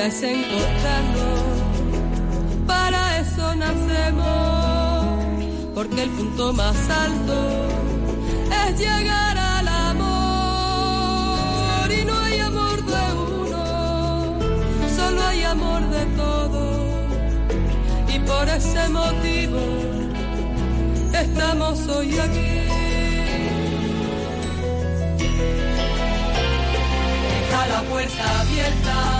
Vida es para eso nacemos, porque el punto más alto es llegar al amor. Y no hay amor de uno, solo hay amor de todos y por ese motivo estamos hoy aquí. Está la puerta abierta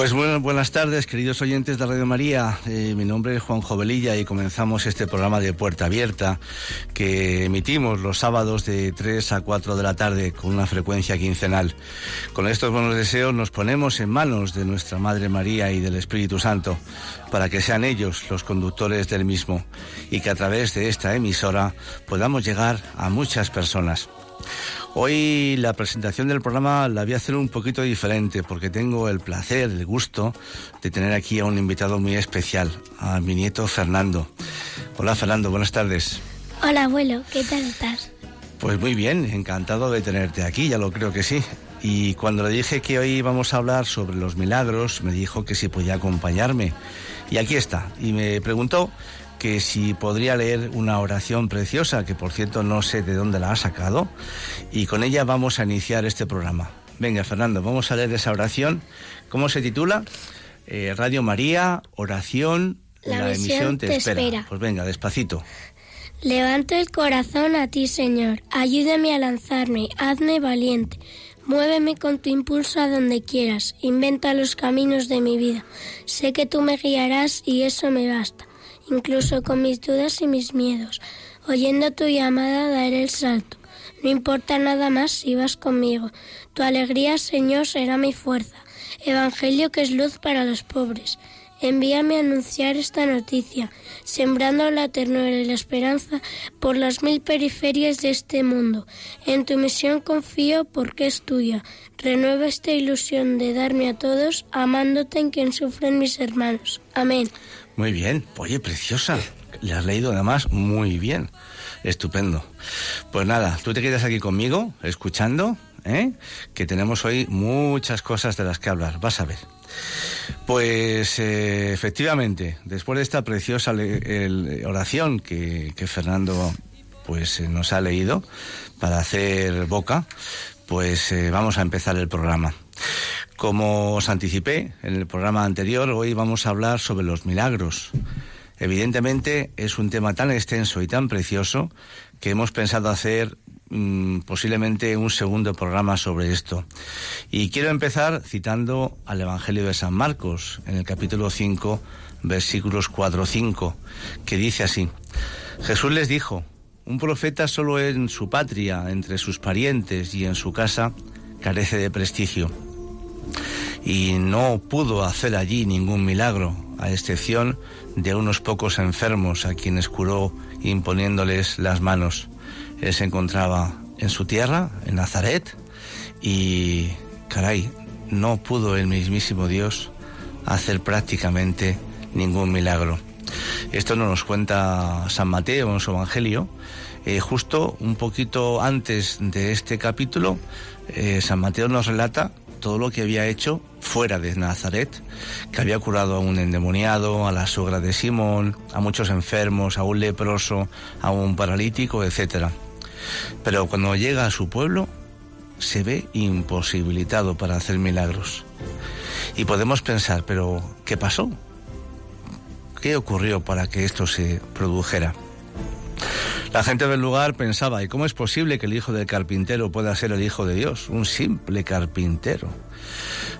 Pues bueno, buenas tardes, queridos oyentes de Radio María. Eh, mi nombre es Juan Jovelilla y comenzamos este programa de Puerta Abierta que emitimos los sábados de 3 a 4 de la tarde con una frecuencia quincenal. Con estos buenos deseos nos ponemos en manos de nuestra Madre María y del Espíritu Santo para que sean ellos los conductores del mismo y que a través de esta emisora podamos llegar a muchas personas. Hoy la presentación del programa la voy a hacer un poquito diferente porque tengo el placer, el gusto de tener aquí a un invitado muy especial, a mi nieto Fernando. Hola Fernando, buenas tardes. Hola abuelo, ¿qué tal estás? Pues muy bien, encantado de tenerte aquí, ya lo creo que sí. Y cuando le dije que hoy íbamos a hablar sobre los milagros, me dijo que si podía acompañarme. Y aquí está. Y me preguntó que si podría leer una oración preciosa, que por cierto no sé de dónde la ha sacado, y con ella vamos a iniciar este programa. Venga, Fernando, vamos a leer esa oración. ¿Cómo se titula? Eh, Radio María, oración, la, emisión te, espera. Pues venga, despacito. Levanto el corazón a ti, Señor. Ayúdame a lanzarme, hazme valiente. Muéveme con tu impulso a donde quieras. Inventa los caminos de mi vida. Sé que tú me guiarás y eso me basta incluso con mis dudas y mis miedos. Oyendo tu llamada daré el salto. No importa nada más si vas conmigo. Tu alegría, Señor, será mi fuerza. Evangelio que es luz para los pobres. Envíame a anunciar esta noticia, sembrando la ternura y la esperanza por las mil periferias de este mundo. En tu misión confío porque es tuya. Renueva esta ilusión de darme a todos, amándote en quien sufren mis hermanos. Amén. Muy bien, oye, preciosa. Le has leído además muy bien. Estupendo. Pues nada, tú te quedas aquí conmigo, escuchando, ¿eh? que tenemos hoy muchas cosas de las que hablar. Vas a ver. Pues eh, efectivamente, después de esta preciosa oración que, Fernando pues eh, nos ha leído para hacer boca, pues eh, vamos a empezar el programa. Como os anticipé en el programa anterior, hoy vamos a hablar sobre los milagros. Evidentemente es un tema tan extenso y tan precioso que hemos pensado hacer mm, posiblemente un segundo programa sobre esto. Y quiero empezar citando al Evangelio de San Marcos, en el capítulo 5, versículos 4-5, que dice así, Jesús les dijo, un profeta solo en su patria, entre sus parientes y en su casa, carece de prestigio y no pudo hacer allí ningún milagro, a excepción de unos pocos enfermos a quienes curó imponiéndoles las manos. Él se encontraba en su tierra, en Nazaret, y, caray, no pudo el mismísimo Dios hacer prácticamente ningún milagro. Esto nos cuenta San Mateo en su Evangelio, Eh, justo un poquito antes de este capítulo, eh, San Mateo nos relata todo lo que había hecho fuera de Nazaret, que había curado a un endemoniado, a la suegra de Simón, a muchos enfermos, a un leproso, a un paralítico, etc. Pero cuando llega a su pueblo, se ve imposibilitado para hacer milagros. Y podemos pensar, pero ¿qué pasó? ¿Qué ocurrió para que esto se produjera? La gente del lugar pensaba, ¿y cómo es posible que el hijo del carpintero pueda ser el hijo de Dios? Un simple carpintero.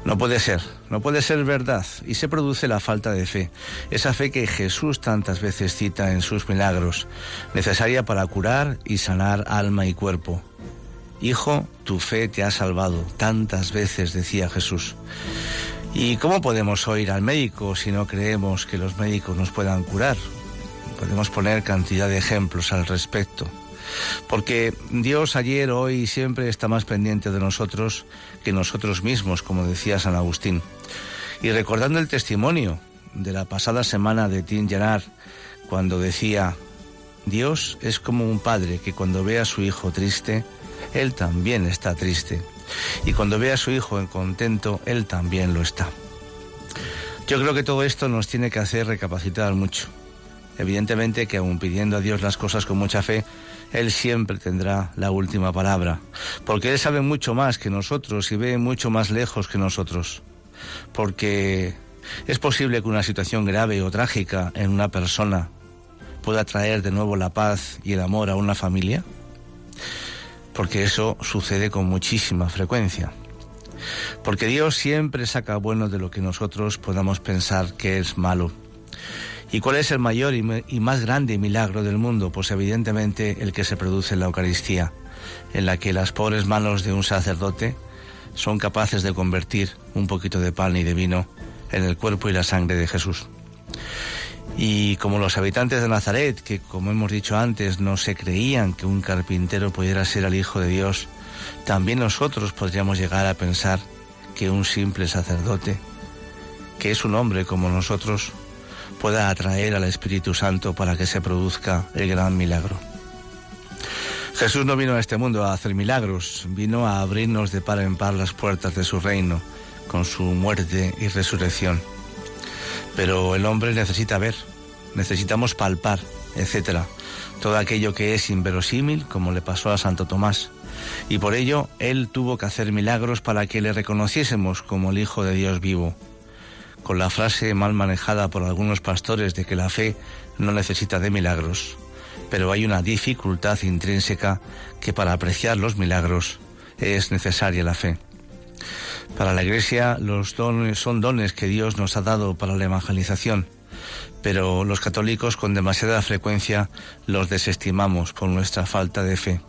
No puede ser, no puede ser verdad. Y se produce la falta de fe. Esa fe que Jesús tantas veces cita en sus milagros, necesaria para curar y sanar alma y cuerpo. Hijo, tu fe te ha salvado. Tantas veces decía Jesús. ¿Y cómo podemos oír al médico si no creemos que los médicos nos puedan curar? Podemos poner cantidad de ejemplos al respecto. Porque Dios ayer, hoy y siempre está más pendiente de nosotros que nosotros mismos, como decía San Agustín. Y recordando el testimonio de la pasada semana de Tim Gerard, cuando decía, Dios es como un padre que cuando ve a su hijo triste, él también está triste. Y cuando ve a su hijo en contento, él también lo está. Yo creo que todo esto nos tiene que hacer recapacitar mucho. Evidentemente que aun pidiendo a Dios las cosas con mucha fe, Él siempre tendrá la última palabra, porque Él sabe mucho más que nosotros y ve mucho más lejos que nosotros. Porque es posible que una situación grave o trágica en una persona pueda traer de nuevo la paz y el amor a una familia porque eso sucede con muchísima frecuencia. Porque Dios siempre saca bueno de lo que nosotros podamos pensar que es malo. ¿Y cuál es el mayor y más grande milagro del mundo? Pues evidentemente el que se produce en la Eucaristía, en la que las pobres manos de un sacerdote son capaces de convertir un poquito de pan y de vino en el cuerpo y la sangre de Jesús. Y como los habitantes de Nazaret, que como hemos dicho antes, no se creían que un carpintero pudiera ser el Hijo de Dios, también nosotros podríamos llegar a pensar que un simple sacerdote, que es un hombre como nosotros, pueda atraer al Espíritu Santo para que se produzca el gran milagro. Jesús no vino a este mundo a hacer milagros, vino a abrirnos de par en par las puertas de su reino con su muerte y resurrección. Pero el hombre necesita ver, necesitamos palpar, etc. Todo aquello que es inverosímil, como le pasó a Santo Tomás. Y por ello él tuvo que hacer milagros para que le reconociésemos como el Hijo de Dios vivo. Con la frase mal manejada por algunos pastores de que la fe no necesita de milagros, pero hay una dificultad intrínseca que para apreciar los milagros es necesaria la fe. Para la Iglesia los dones son dones que Dios nos ha dado para la evangelización, pero los católicos con demasiada frecuencia los desestimamos por nuestra falta de fe.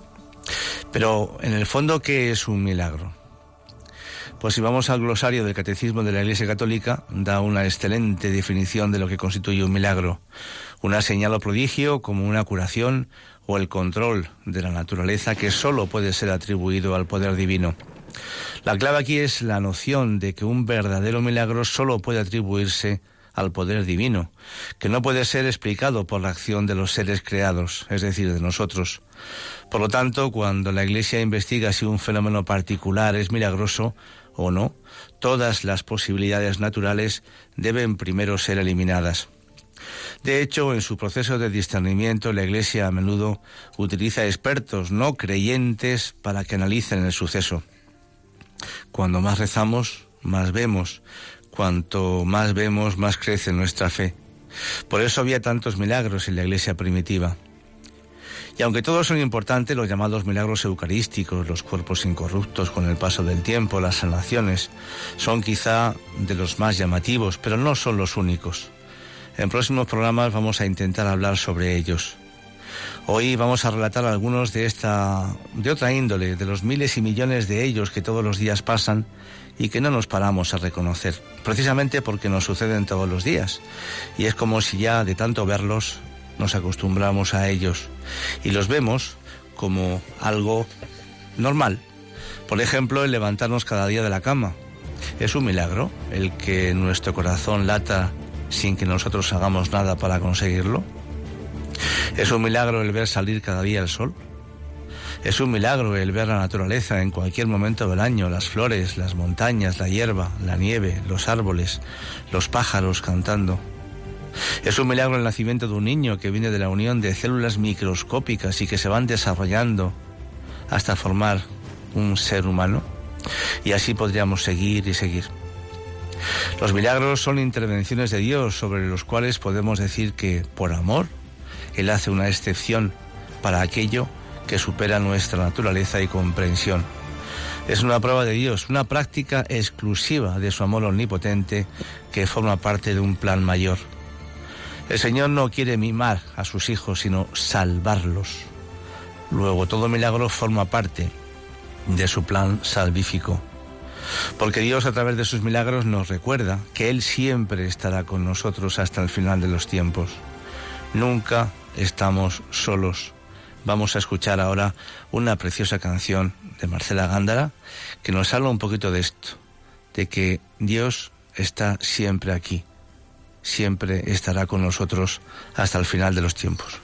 Pero en el fondo, ¿qué es un milagro? Pues si vamos al glosario del Catecismo de la Iglesia Católica, da una excelente definición de lo que constituye un milagro. Una señal o prodigio como una curación o el control de la naturaleza que solo puede ser atribuido al poder divino. La clave aquí es la noción de que un verdadero milagro solo puede atribuirse al poder divino, que no puede ser explicado por la acción de los seres creados, es decir, de nosotros. Por lo tanto, cuando la Iglesia investiga si un fenómeno particular es milagroso o no, todas las posibilidades naturales deben primero ser eliminadas. De hecho, en su proceso de discernimiento, la Iglesia a menudo utiliza expertos no creyentes para que analicen el suceso. Cuando más rezamos, más vemos. Cuanto más vemos, más crece nuestra fe. Por eso había tantos milagros en la iglesia primitiva. Y aunque todos son importantes, los llamados milagros eucarísticos, los cuerpos incorruptos con el paso del tiempo, las sanaciones, son quizá de los más llamativos, pero no son los únicos. En próximos programas vamos a intentar hablar sobre ellos. Hoy vamos a relatar algunos de esta de otra índole, de los miles y millones de ellos que todos los días pasan y que no nos paramos a reconocer, precisamente porque nos suceden todos los días. Y es como si ya de tanto verlos nos acostumbramos a ellos y los vemos como algo normal. Por ejemplo, el levantarnos cada día de la cama. Es un milagro el que nuestro corazón lata sin que nosotros hagamos nada para conseguirlo. Es un milagro el ver salir cada día el sol. Es un milagro el ver la naturaleza en cualquier momento del año, las flores, las montañas, la hierba, la nieve, los árboles, los pájaros cantando. Es un milagro el nacimiento de un niño que viene de la unión de células microscópicas y que se van desarrollando hasta formar un ser humano. Y así podríamos seguir y seguir. Los milagros son intervenciones de Dios sobre los cuales podemos decir que, por amor, Él hace una excepción para aquello que supera nuestra naturaleza y comprensión. Es una prueba de Dios, una práctica exclusiva de su amor omnipotente que forma parte de un plan mayor. El Señor no quiere mimar a sus hijos, sino salvarlos. Luego, todo milagro forma parte de su plan salvífico. Porque Dios a través de sus milagros nos recuerda que Él siempre estará con nosotros hasta el final de los tiempos. Nunca estamos solos. Vamos a escuchar ahora una preciosa canción de Marcela Gándara que nos habla un poquito de esto, de que Dios está siempre aquí, siempre estará con nosotros hasta el final de los tiempos.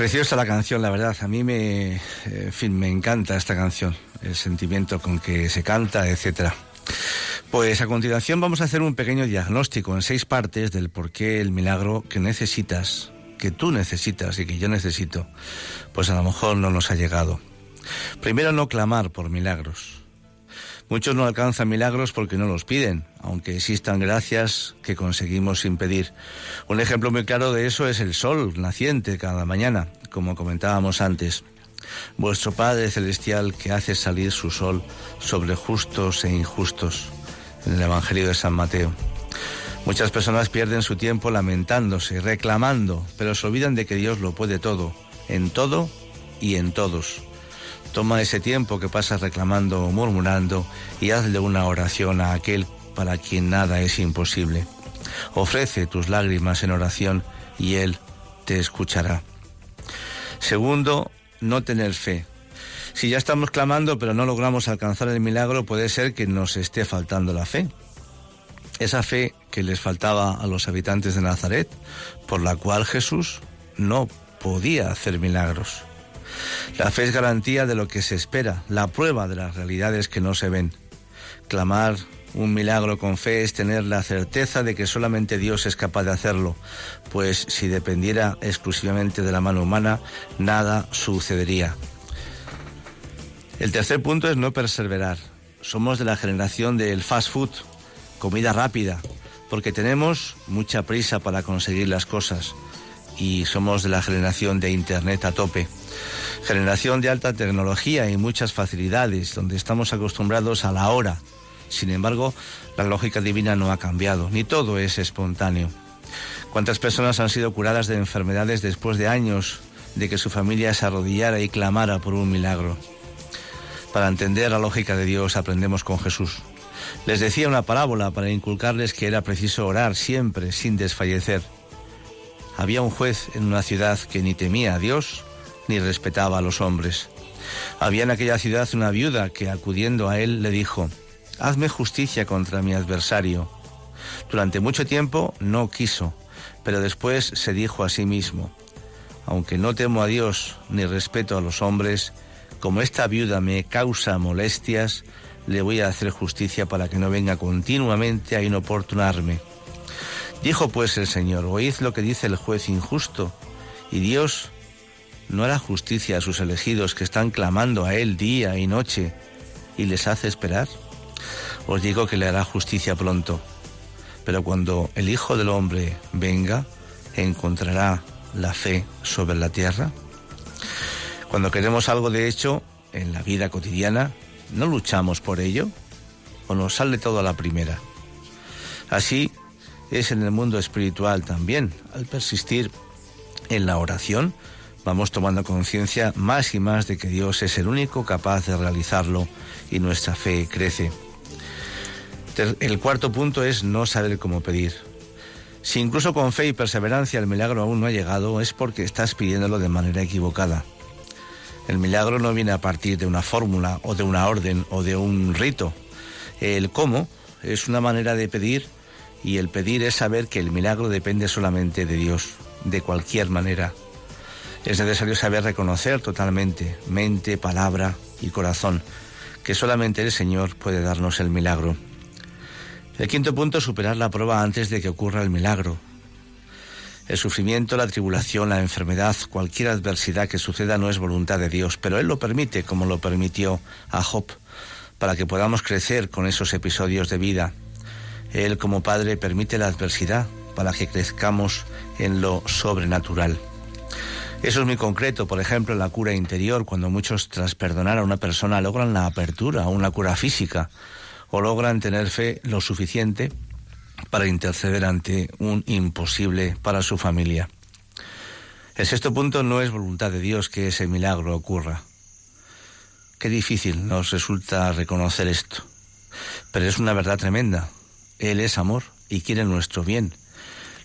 Preciosa la canción, la verdad. A mí me, en fin, me encanta esta canción, el sentimiento con que se canta, etcétera. Pues a continuación vamos a hacer un pequeño diagnóstico en seis partes del por qué el milagro que necesitas, que tú necesitas y que yo necesito, pues a lo mejor no nos ha llegado. Primero, no clamar por milagros. Muchos no alcanzan milagros porque no los piden, aunque existan gracias que conseguimos impedir. Un ejemplo muy claro de eso es el sol naciente cada mañana, como comentábamos antes. Vuestro Padre Celestial que hace salir su sol sobre justos e injustos, en el Evangelio de San Mateo. Muchas personas pierden su tiempo lamentándose, reclamando, pero se olvidan de que Dios lo puede todo, en todo y en todos. Toma ese tiempo que pasas reclamando o murmurando y hazle una oración a aquel para quien nada es imposible. Ofrece tus lágrimas en oración y Él te escuchará. Segundo, no tener fe. Si ya estamos clamando pero no logramos alcanzar el milagro, puede ser que nos esté faltando la fe. Esa fe que les faltaba a los habitantes de Nazaret, por la cual Jesús no podía hacer milagros. La fe es garantía de lo que se espera, la prueba de las realidades que no se ven. Clamar un milagro con fe es tener la certeza de que solamente Dios es capaz de hacerlo, pues si dependiera exclusivamente de la mano humana, nada sucedería. El tercer punto es no perseverar. Somos de la generación del fast food, comida rápida, porque tenemos mucha prisa para conseguir las cosas y somos de la generación de Internet a tope. Generación de alta tecnología y muchas facilidades, donde estamos acostumbrados a la hora. Sin embargo, la lógica divina no ha cambiado, ni todo es espontáneo. ¿Cuántas personas han sido curadas de enfermedades después de años de que su familia se arrodillara y clamara por un milagro? Para entender la lógica de Dios aprendemos con Jesús. Les decía una parábola para inculcarles que era preciso orar siempre sin desfallecer. Había un juez en una ciudad que ni temía a Dios ni respetaba a los hombres. Había en aquella ciudad una viuda que acudiendo a él le dijo, Hazme justicia contra mi adversario. Durante mucho tiempo no quiso, pero después se dijo a sí mismo, Aunque no temo a Dios ni respeto a los hombres, como esta viuda me causa molestias, le voy a hacer justicia para que no venga continuamente a inoportunarme. Dijo pues el Señor, oíd lo que dice el juez injusto, y Dios no hará justicia a sus elegidos que están clamando a Él día y noche, y les hace esperar. Os digo que le hará justicia pronto, pero cuando el Hijo del Hombre venga, encontrará la fe sobre la tierra. Cuando queremos algo de hecho en la vida cotidiana, ¿no luchamos por ello? ¿O nos sale todo a la primera? Así es en el mundo espiritual también. Al persistir en la oración, vamos tomando conciencia más y más de que Dios es el único capaz de realizarlo y nuestra fe crece. El cuarto punto es no saber cómo pedir. Si incluso con fe y perseverancia el milagro aún no ha llegado, es porque estás pidiéndolo de manera equivocada. El milagro no viene a partir de una fórmula o de una orden o de un rito. El cómo es una manera de pedir y el pedir es saber que el milagro depende solamente de Dios, de cualquier manera. Es necesario saber reconocer totalmente, mente, palabra y corazón, que solamente el Señor puede darnos el milagro. El quinto punto es superar la prueba antes de que ocurra el milagro. El sufrimiento, la tribulación, la enfermedad, cualquier adversidad que suceda no es voluntad de Dios, pero Él lo permite como lo permitió a Job, para que podamos crecer con esos episodios de vida. Él como Padre permite la adversidad para que crezcamos en lo sobrenatural. Eso es muy concreto, por ejemplo, en la cura interior, cuando muchos tras perdonar a una persona logran la apertura, una cura física, o logran tener fe lo suficiente para interceder ante un imposible para su familia. El sexto punto no es voluntad de Dios que ese milagro ocurra. Qué difícil nos resulta reconocer esto, pero es una verdad tremenda. Él es amor y quiere nuestro bien.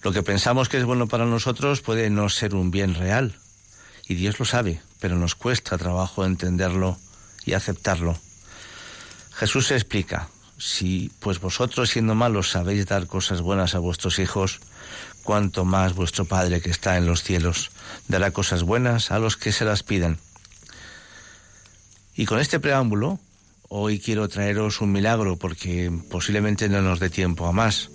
Lo que pensamos que es bueno para nosotros puede no ser un bien real, y Dios lo sabe, pero nos cuesta trabajo entenderlo y aceptarlo. Jesús se explica, si pues vosotros siendo malos sabéis dar cosas buenas a vuestros hijos, cuanto más vuestro Padre que está en los cielos dará cosas buenas a los que se las piden. Y con este preámbulo, hoy quiero traeros un milagro porque posiblemente no nos dé tiempo a más.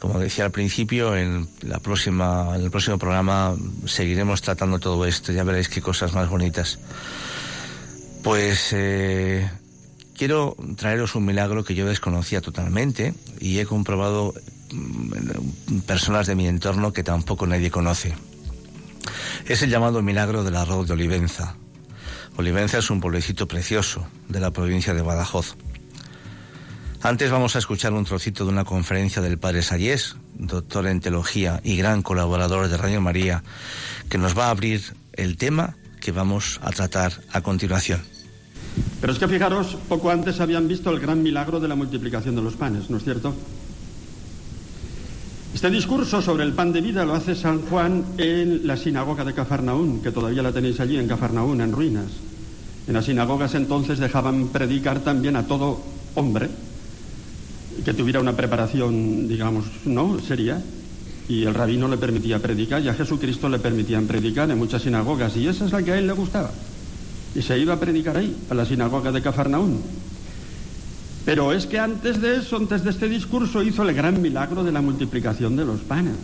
Como decía al principio, en, la próxima, en el próximo programa seguiremos tratando todo esto, ya veréis qué cosas más bonitas. Pues eh, quiero traeros un milagro que yo desconocía totalmente y he comprobado mm, personas de mi entorno que tampoco nadie conoce. Es el llamado milagro del arroz de Olivenza. Olivenza es un pueblecito precioso de la provincia de Badajoz. Antes vamos a escuchar un trocito de una conferencia del padre Sayés, doctor en teología y gran colaborador de Radio María, que nos va a abrir el tema que vamos a tratar a continuación. Pero es que fijaros, poco antes habían visto el gran milagro de la multiplicación de los panes, ¿no es cierto? Este discurso sobre el pan de vida lo hace San Juan en la sinagoga de Cafarnaún, que todavía la tenéis allí en Cafarnaún, en ruinas. En las sinagogas entonces dejaban predicar también a todo hombre que tuviera una preparación, digamos, no seria, y el rabino le permitía predicar, y a Jesucristo le permitían predicar en muchas sinagogas, y esa es la que a él le gustaba. Y se iba a predicar ahí, a la sinagoga de Cafarnaún. Pero es que antes de eso, antes de este discurso, hizo el gran milagro de la multiplicación de los panes.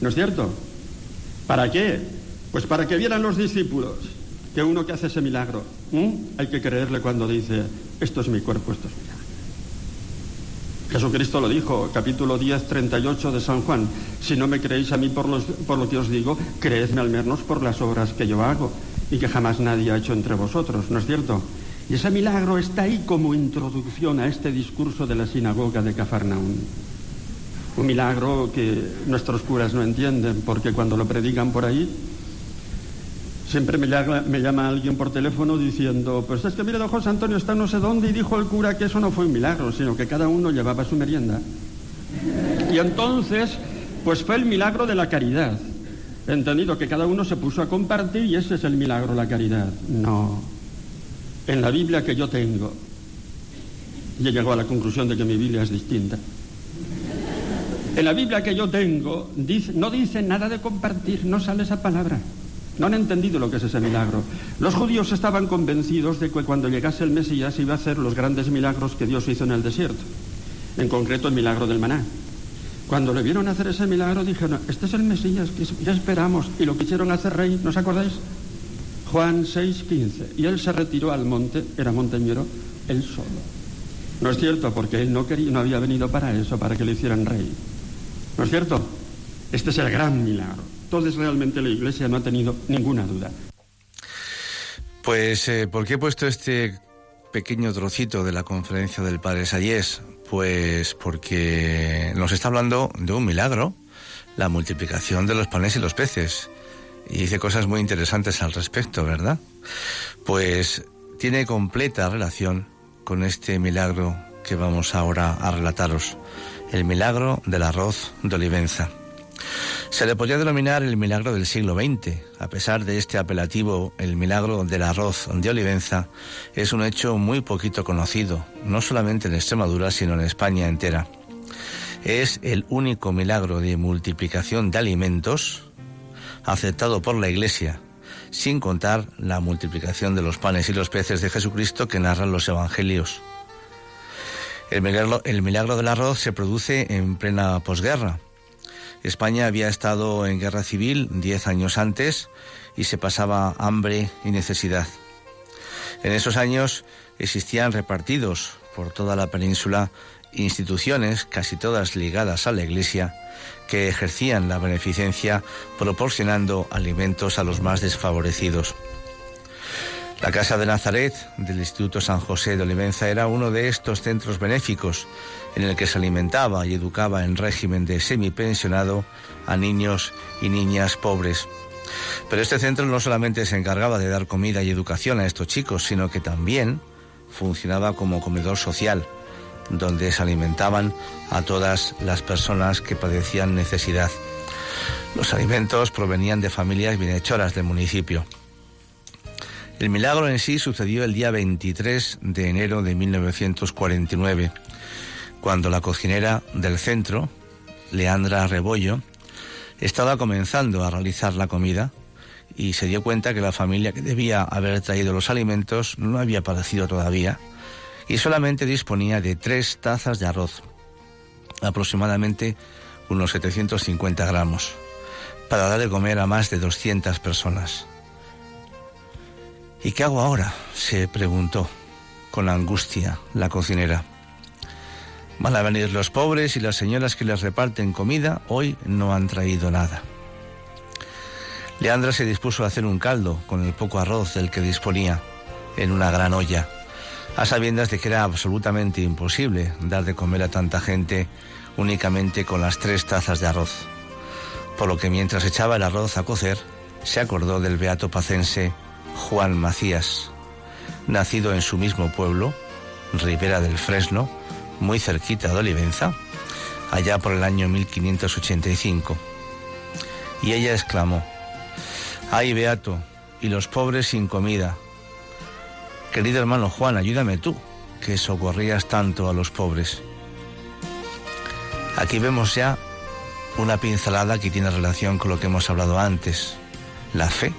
¿No es cierto? ¿Para qué? Pues para que vieran los discípulos que uno que hace ese milagro, hay que creerle cuando dice, esto es mi cuerpo, esto es mi. Jesucristo lo dijo, capítulo 10, 38 de San Juan, si no me creéis a mí por, por lo que os digo, creedme al menos por las obras que yo hago y que jamás nadie ha hecho entre vosotros, ¿no es cierto? Y ese milagro está ahí como introducción a este discurso de la sinagoga de Cafarnaún. Un milagro que nuestros curas no entienden, porque cuando lo predican por ahí, siempre me llama, alguien por teléfono diciendo, pues es que mire, don José Antonio está no sé dónde y dijo el cura que eso no fue un milagro, sino que cada uno llevaba su merienda. Y entonces, pues fue el milagro de la caridad. Entendido que cada uno se puso a compartir y ese es el milagro, la caridad. No, en la Biblia que yo tengo, y he llegado a la conclusión de que mi Biblia es distinta. En la Biblia que yo tengo no dice nada de compartir, no sale esa palabra. No han entendido lo que es ese milagro. Los judíos estaban convencidos de que cuando llegase el Mesías iba a hacer los grandes milagros que Dios hizo en el desierto. En concreto el milagro del maná. Cuando le vieron hacer ese milagro dijeron, este es el Mesías, que ya esperamos. Y lo quisieron hacer rey, ¿no os acordáis? Juan 6:15. Y él se retiró al monte, era monteñero, él solo. No es cierto, porque él no, quería, no había venido para eso, para que le hicieran rey. ¿No es cierto? Este es el gran milagro. Entonces realmente la Iglesia no ha tenido ninguna duda. Pues, eh, ¿por qué he puesto este pequeño trocito de la conferencia del Padre Sayés? Pues porque nos está hablando de un milagro, la multiplicación de los panes y los peces y dice cosas muy interesantes al respecto, ¿verdad? Pues tiene completa relación con este milagro que vamos ahora a relataros, el milagro del arroz de Olivenza. Se le podría denominar el milagro del siglo XX. A pesar de este apelativo, el milagro del arroz de Olivenza es un hecho muy poquito conocido, no solamente en Extremadura, sino en España entera. Es el único milagro de multiplicación de alimentos aceptado por la Iglesia, sin contar la multiplicación de los panes y los peces de Jesucristo que narran los Evangelios. El milagro, el milagro del arroz se produce en plena posguerra. España había estado en guerra civil diez años antes y se pasaba hambre y necesidad. En esos años existían repartidos por toda la península instituciones, casi todas ligadas a la Iglesia, que ejercían la beneficencia proporcionando alimentos a los más desfavorecidos. La Casa de Nazaret del Instituto San José de Olivenza era uno de estos centros benéficos en el que se alimentaba y educaba en régimen de semipensionado a niños y niñas pobres. Pero este centro no solamente se encargaba de dar comida y educación a estos chicos, sino que también funcionaba como comedor social, donde se alimentaban a todas las personas que padecían necesidad. Los alimentos provenían de familias bienhechoras del municipio. El milagro en sí sucedió el día 23 de enero de 1949, cuando la cocinera del centro, Leandra Rebollo, estaba comenzando a realizar la comida y se dio cuenta que la familia que debía haber traído los alimentos no había aparecido todavía y solamente disponía de tres tazas de arroz, aproximadamente unos 750 gramos, para dar de comer a más de 200 personas. ¿Y qué hago ahora? se preguntó con angustia la cocinera. Van a venir los pobres y las señoras que les reparten comida hoy no han traído nada. Leandra se dispuso a hacer un caldo con el poco arroz del que disponía en una gran olla a sabiendas de que era absolutamente imposible dar de comer a tanta gente únicamente con las tres tazas de arroz. Por lo que mientras echaba el arroz a cocer, se acordó del beato pacense Juan Macías, nacido en su mismo pueblo, Ribera del Fresno, muy cerquita de Olivenza, allá por el año 1585. Y ella exclamó, ¡ay, Beato! Y los pobres sin comida. Querido hermano Juan, ayúdame tú, que socorrías tanto a los pobres. Aquí vemos ya una pincelada que tiene relación con lo que hemos hablado antes, la fe.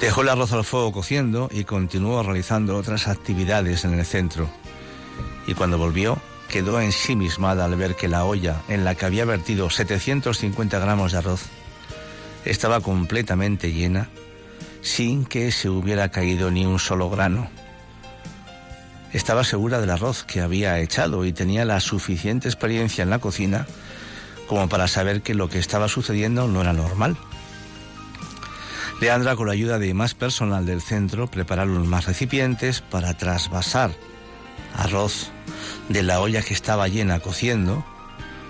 Dejó el arroz al fuego cociendo y continuó realizando otras actividades en el centro. Y cuando volvió, quedó ensimismada al ver que la olla en la que había vertido 750 gramos de arroz estaba completamente llena sin que se hubiera caído ni un solo grano. Estaba segura del arroz que había echado y tenía la suficiente experiencia en la cocina como para saber que lo que estaba sucediendo no era normal. Leandra, con la ayuda de más personal del centro, prepararon más recipientes para trasvasar arroz de la olla que estaba llena cociendo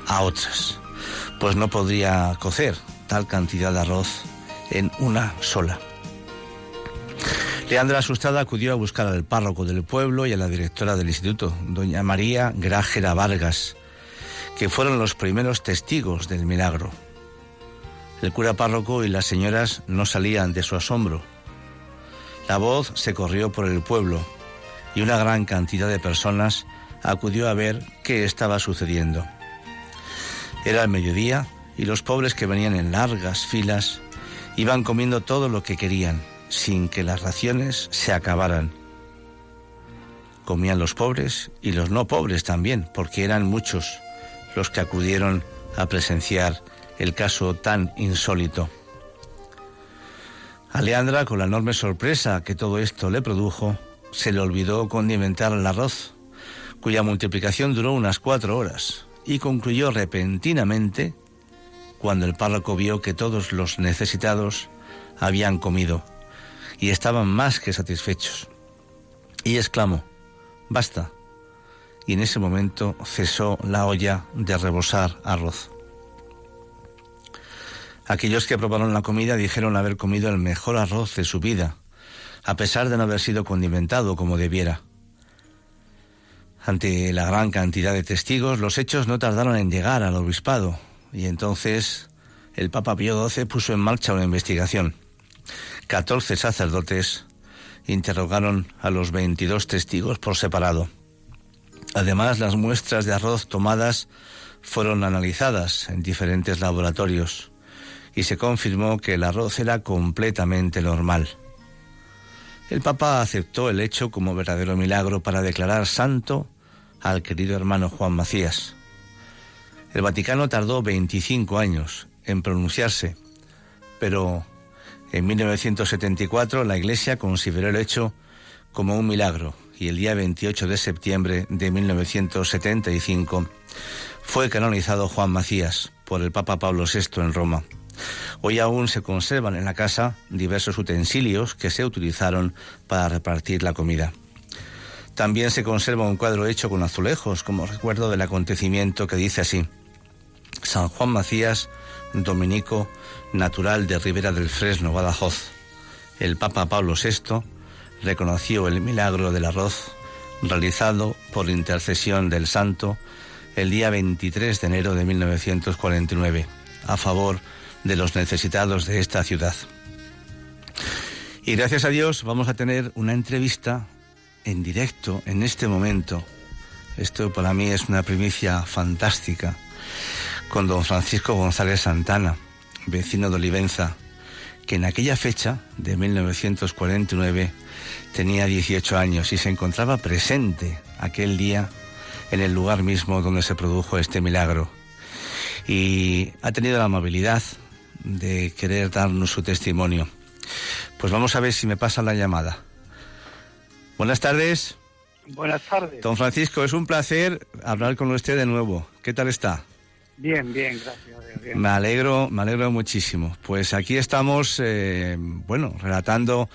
a otras, pues no podría cocer tal cantidad de arroz en una sola. Leandra, asustada, acudió a buscar al párroco del pueblo y a la directora del instituto, doña María Grájera Vargas, que fueron los primeros testigos del milagro. El cura párroco y las señoras no salían de su asombro. La voz se corrió por el pueblo y una gran cantidad de personas acudió a ver qué estaba sucediendo. Era el mediodía y los pobres que venían en largas filas iban comiendo todo lo que querían, sin que las raciones se acabaran. Comían los pobres y los no pobres también, porque eran muchos los que acudieron a presenciar el caso tan insólito. A Leandra, con la enorme sorpresa que todo esto le produjo, se le olvidó condimentar el arroz, cuya multiplicación duró unas cuatro horas, y concluyó repentinamente cuando el párroco vio que todos los necesitados habían comido y estaban más que satisfechos. Y exclamó, basta. Y en ese momento cesó la olla de rebosar arroz. Aquellos que probaron la comida dijeron haber comido el mejor arroz de su vida, a pesar de no haber sido condimentado como debiera. Ante la gran cantidad de testigos, los hechos no tardaron en llegar al obispado, y entonces el Papa Pío XII puso en marcha una investigación. Catorce sacerdotes interrogaron a los 22 testigos por separado. Además, las muestras de arroz tomadas fueron analizadas en diferentes laboratorios y se confirmó que el arroz era completamente normal. El Papa aceptó el hecho como verdadero milagro para declarar santo al querido hermano Juan Macías. El Vaticano tardó 25 años en pronunciarse, pero en 1974 la Iglesia consideró el hecho como un milagro y el día 28 de septiembre de 1975 fue canonizado Juan Macías por el Papa Pablo VI en Roma. Hoy aún se conservan en la casa diversos utensilios que se utilizaron para repartir la comida. También se conserva un cuadro hecho con azulejos como recuerdo del acontecimiento que dice así. San Juan Macías, dominico, natural de Ribera del Fresno, Badajoz. El Papa Pablo VI reconoció el milagro del arroz realizado por intercesión del santo el día 23 de enero de 1949 a favor de los necesitados de esta ciudad. Y gracias a Dios vamos a tener una entrevista en directo en este momento. Esto para mí es una primicia fantástica con don Francisco González Santana, vecino de Olivenza, que en aquella fecha de 1949 tenía 18 años y se encontraba presente aquel día en el lugar mismo donde se produjo este milagro. Y ha tenido la amabilidad de querer darnos su testimonio. Pues vamos a ver si me pasa la llamada. Buenas tardes. Buenas tardes. Don Francisco, es un placer hablar con usted de nuevo. ¿Qué tal está? Bien, bien, gracias. Me alegro, me alegro muchísimo. Pues aquí estamos, eh, bueno, relatando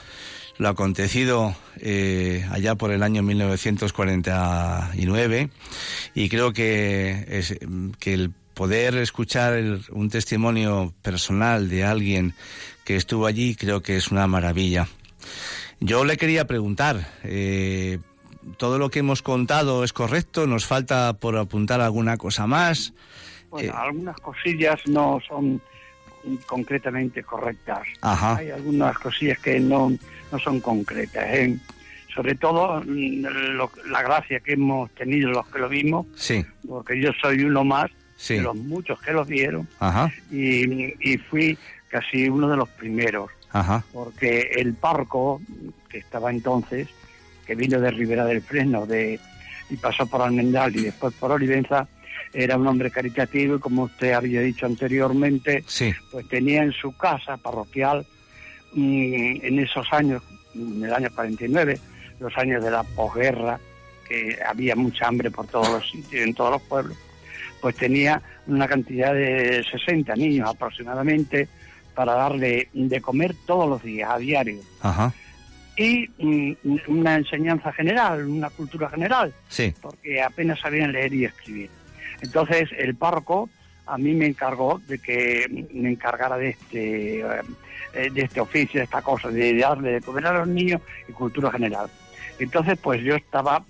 lo acontecido eh, allá por el año 1949 y creo que, es, que el poder escuchar un testimonio personal de alguien que estuvo allí creo que es una maravilla. Yo le quería preguntar, eh, ¿todo lo que hemos contado es correcto? ¿Nos falta por apuntar alguna cosa más? Bueno, Eh. algunas cosillas no son concretamente correctas. Ajá. Hay algunas cosillas que no, no son concretas. ¿eh? Sobre todo mm, lo- la gracia que hemos tenido los que lo vimos, Sí, porque yo soy uno más sí. de los muchos que lo vieron Ajá, y, y fui casi uno de los primeros. ajá. porque el parco que estaba entonces, que vino de Ribera del Fresno de, y pasó por Almendal y después por Olivenza, era un hombre caritativo y como usted había dicho anteriormente, Sí, pues tenía en su casa parroquial mm, en esos años, en el año 49, los años de la posguerra, que había mucha hambre por todos los sitios, en todos los pueblos, pues tenía una cantidad de 60 niños aproximadamente para darle de comer todos los días, a diario. ajá. Y mm, una enseñanza general, una cultura general, Sí, porque apenas sabían leer y escribir. Entonces el párroco a mí me encargó de que me encargara de este, eh, de este oficio, de esta cosa, de darle de comer a los niños y cultura general. Entonces pues yo estaba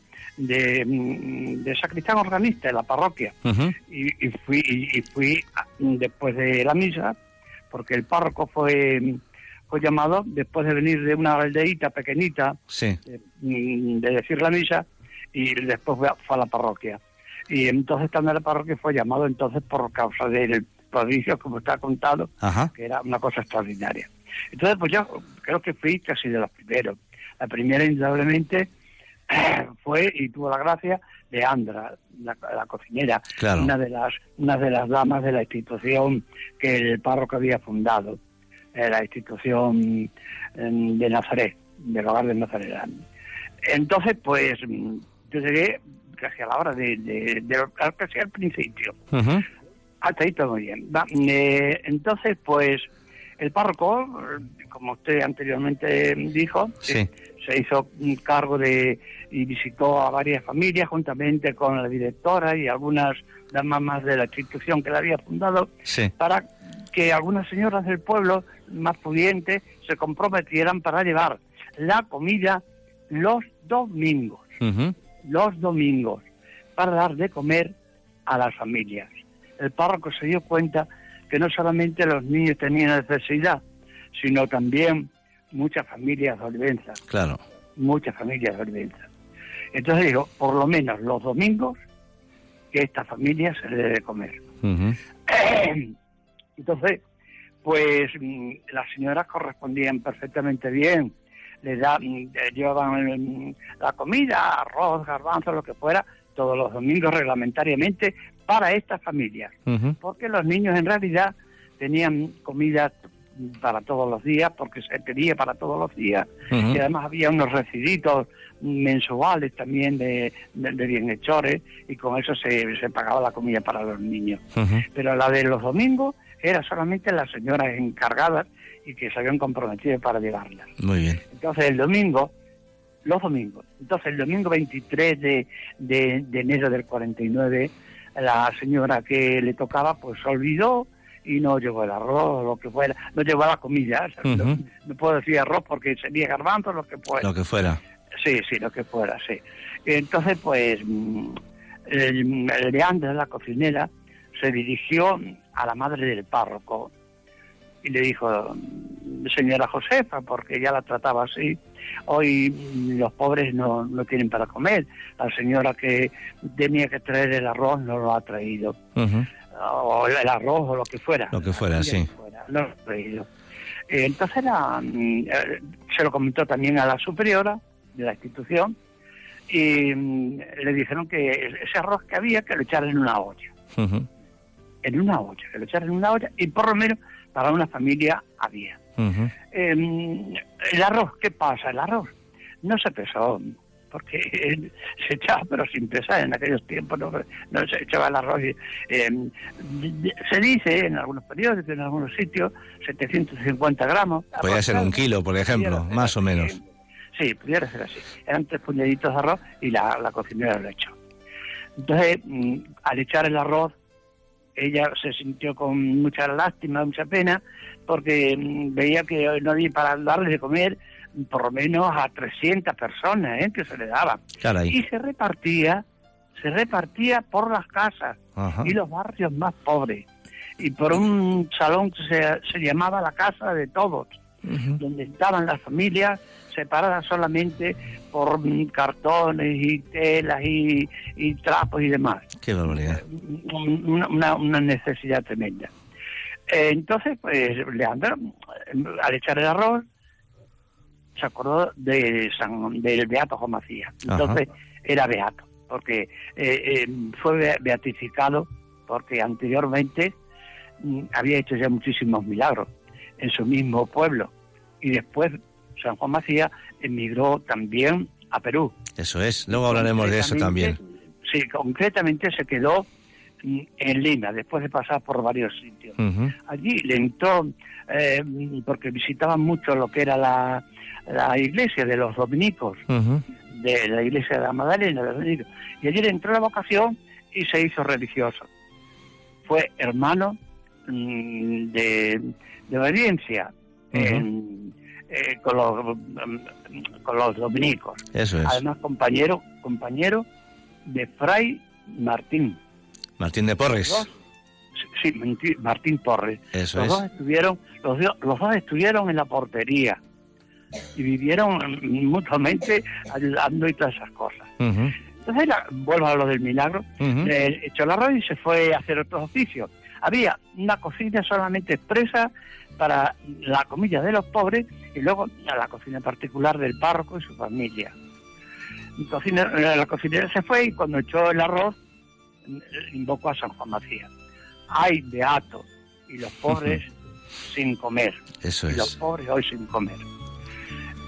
de, mm, de sacristán organista en la parroquia. Ujú, y, y fui y, y fui a- después de la misa porque el párroco fue fue llamado después de venir de una aldeíta pequeñita sí, de, mm, de decir la misa y después fue a, fue a la parroquia. Y entonces estando en la parroquia fue llamado entonces por causa del prodigio como está contado ajá. que era una cosa extraordinaria. Entonces pues yo creo que fui casi de los primeros. La primera indudablemente fue y tuvo la gracia de Andra la, la cocinera Claro. una de las una de las damas de la institución que el párroco había fundado. Eh, la institución em, de Nazaret del hogar de Nazaret. Entonces pues yo llegué casi a la hora de, de, de- casi al principio. Ujú, hasta ahí todo bien. Va, eh, entonces pues el párroco como usted anteriormente dijo Sí, se hizo cargo de y visitó a varias familias juntamente con la directora y algunas damas más de la institución que la había fundado sí, para que algunas señoras del pueblo más pudientes se comprometieran para llevar la comida los domingos, los domingos, para dar de comer a las familias. El párroco se dio cuenta que no solamente los niños tenían necesidad, sino también muchas familias de Olivenza claro. muchas familias de Olivenza. Entonces digo, por lo menos los domingos, que esta familia se le debe de comer. Entonces, pues mm, las señoras correspondían perfectamente bien. Le da, mm, llevaban mm, la comida, arroz, garbanzo, lo que fuera, todos los domingos reglamentariamente para estas familias. Porque los niños en realidad tenían comida para todos los días, porque se pedía para todos los días y además había unos recibitos mensuales también de, de, de bienhechores y con eso se, se pagaba la comida para los niños. Pero la de los domingos era solamente las señoras encargadas y que se habían comprometido para llevarlas. Muy bien. Entonces el domingo, los domingos, entonces el domingo 23 de, de, de enero del 49, la señora que le tocaba pues se olvidó y no llevó el arroz o lo que fuera, no llevó la comida, no puedo decir arroz porque sería garbanzo, lo que fuera. Lo que fuera. Sí, sí, lo que fuera, sí. Entonces, pues, mm, Leandro, la cocinera, se dirigió a la madre del párroco y le dijo, señora Josefa, porque ella la trataba así, hoy los pobres no, no tienen para comer, la señora que tenía que traer el arroz no lo ha traído, o el arroz o lo que fuera. Lo que fuera, sí. fuera, no lo ha traído. Entonces la, mm, eh, se lo comentó también a la superiora de la institución y mm, le dijeron que ese arroz que había que lo echaran en una olla, en una olla, que lo echaran en una olla y por lo menos para una familia había. Eh, el arroz, ¿qué pasa? El arroz no se pesó, porque se echaba pero sin pesar en aquellos tiempos, no, no se echaba el arroz. y, eh, se dice en algunos periódicos, en algunos sitios, 750 gramos. Podría ser un kilo, por ejemplo, más o menos. Sí, pudiera ser así. Eran tres puñaditos de arroz y la, la cocinera lo echó. Entonces, mm, al echar el arroz, ella se sintió con mucha lástima, mucha pena, porque mm, veía que no había para darle de comer por lo menos a 300 personas ¿eh? que se le daba. Caray. Y se repartía, se repartía por las casas Ajá. y los barrios más pobres. Y por un salón que se, se llamaba la Casa de Todos, donde estaban las familias separadas solamente por mm, cartones y telas y, y trapos y demás. Qué barbaridad. Una, una- una necesidad tremenda. Eh, entonces, pues, Leandro, eh, al echar el arroz, se acordó de San, del Beato Juan Macías. Entonces, era Beato, porque eh, eh, fue be- beatificado, porque anteriormente mm, había hecho ya muchísimos milagros en su mismo pueblo. Y después, San Juan Macías emigró también a Perú. Eso es. Luego hablaremos de eso también. Sí, concretamente se quedó en Lima, después de pasar por varios sitios. Allí le entró, eh, porque visitaban mucho lo que era la, la iglesia de los dominicos, de la iglesia de la Magdalena, de los dominicos. Y allí le entró la vocación y se hizo religioso. Fue hermano mm, de, de obediencia en- eh, con, los, mm, con los dominicos. Eso es. Además, compañero, compañero de Fray Martín. Martín de Porres. dos- sí, Martín- Porres. Eso los es. dos estuvieron, los, los dos estuvieron en la portería y vivieron mutuamente ayudando y todas esas cosas. Entonces, la- vuelvo a lo del milagro, eh, echó el arroz y se fue a hacer otros oficios. Había una cocina solamente expresa para la comida de los pobres y luego la cocina particular del párroco y su familia. Cocina- la cocinera se fue y cuando echó el arroz invocó a San Juan Macías. Ay, beato, y los pobres sin comer Eso y los es. pobres hoy sin comer.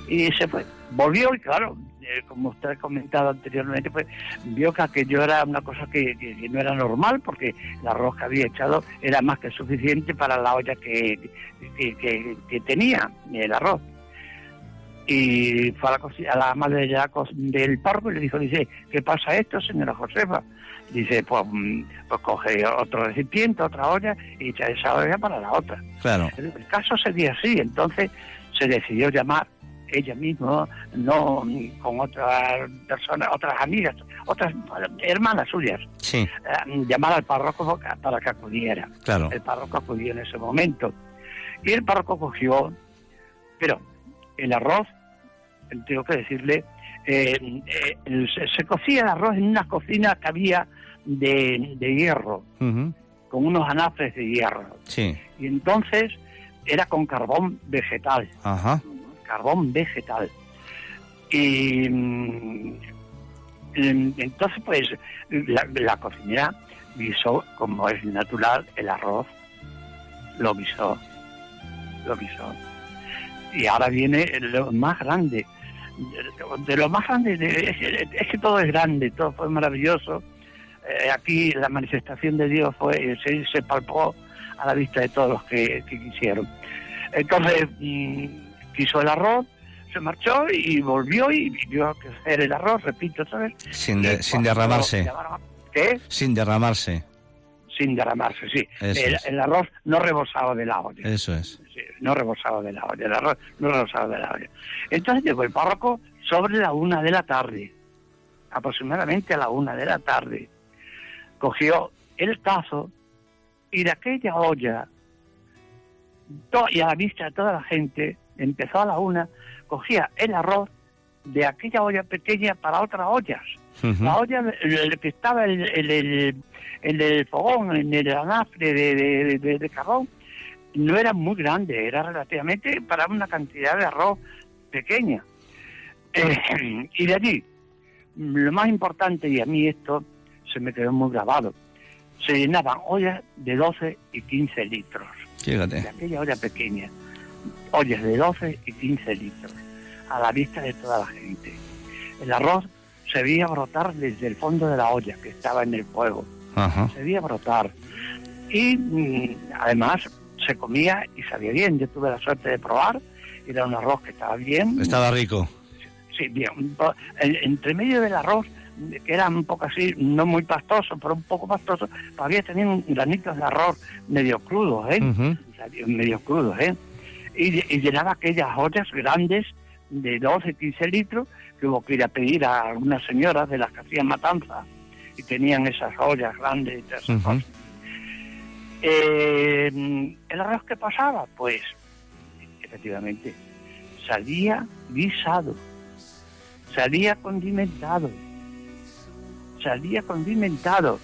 Y se fue. Volvió y claro, eh, como usted ha comentado anteriormente, pues vio que aquello era una cosa que, que- que no era normal porque el arroz que había echado era más que suficiente para la olla que, que, tenía el arroz. Y fue a la, a la madre de la del párroco y le dijo, dice, ¿qué pasa esto, señora Josefa? Dice, pues, mm, pues coge otro recipiente, otra olla y echa esa olla para la otra. Claro. El caso sería así, entonces se decidió llamar ella misma, no con otras personas, otras amigas, otras hermanas suyas, Sí, eh, llamar al párroco para que acudiera. claro. El párroco acudió en ese momento. Y el párroco cogió, pero el arroz, tengo que decirle, eh, eh, se, cocía el arroz en una cocina que había de, de hierro, con unos anafres de hierro. Sí. Y entonces era con carbón vegetal, Ajá. Carbón vegetal. Y mm, en- entonces, pues, la, la cocinera guisó, como es natural, el arroz, lo guisó, lo guisó. Y ahora viene lo más grande. De, lo más grande, de- es, es que todo es grande, todo fue maravilloso. Eh, aquí la manifestación de Dios fue se, se palpó a la vista de todos los que, que quisieron. Entonces, mm, quiso el arroz, se marchó y volvió y vio crecer el arroz, repito otra vez. Sin, de- sin derramarse. llamaron- ¿Qué? Sin derramarse. Sin derramarse, sí. El, arroz no rebosaba de la olla. Eso es. Sí, no rebosaba de la olla, el arroz no rebosaba de la olla. Entonces llegó el párroco sobre la una de la tarde, aproximadamente a la una de la tarde. Cogió el tazo y de aquella olla, y a la vista de toda la gente, empezó a la una, cogía el arroz de aquella olla pequeña para otras ollas. La olla el- el que estaba en el, el, el del fogón, en el anafre de, de, de- de carbón, no era muy grande, era relativamente para una cantidad de arroz pequeña. Eh, y de allí, lo más importante, y a mí esto se me quedó muy grabado, se llenaban ollas de 12 y 15 litros, de Fíjate. aquella olla pequeña, ollas de 12 y 15 litros, a la vista de toda la gente. El arroz se veía brotar desde el fondo de la olla que estaba en el fuego Ajá. se veía brotar. Y mm, además se comía y sabía bien. Yo tuve la suerte de probar. Era un arroz que estaba bien. Estaba rico. Sí, bien. Entre medio del arroz, que era un poco así, no muy pastoso, pero un poco pastoso, todavía tenían granitos de arroz medio crudos, ¿eh? Medio crudos, ¿eh? Y, y llenaba aquellas ollas grandes de 12, 15 litros, que hubo que ir a pedir a algunas señoras de las que hacían matanza y tenían esas ollas grandes y todas esas cosas. Eh, ¿El arroz qué pasaba? Pues, efectivamente, salía guisado, salía condimentado, salía condimentado